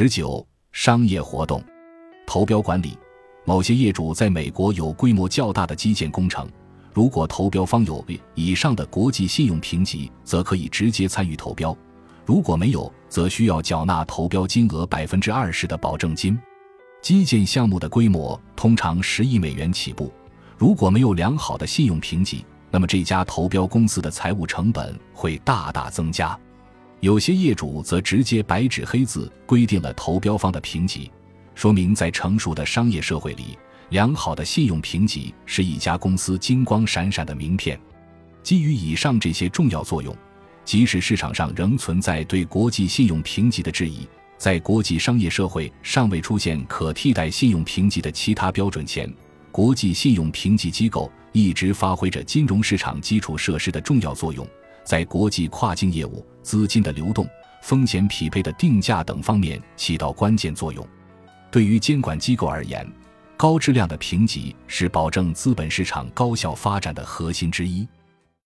十九、商业活动，投标管理。某些业主在美国有规模较大的基建工程，如果投标方有以上的国际信用评级，则可以直接参与投标；如果没有，则需要缴纳投标金额百分之二十的保证金。基建项目的规模通常十亿美元起步，如果没有良好的信用评级，那么这家投标公司的财务成本会大大增加。有些业主则直接白纸黑字规定了投标方的评级，说明在成熟的商业社会里，良好的信用评级是一家公司金光闪闪的名片。基于以上这些重要作用，即使市场上仍存在对国际信用评级的质疑，在国际商业社会尚未出现可替代信用评级的其他标准前，国际信用评级机构一直发挥着金融市场基础设施的重要作用。在国际跨境业务、资金的流动、风险匹配的定价等方面起到关键作用。对于监管机构而言，高质量的评级是保证资本市场高效发展的核心之一。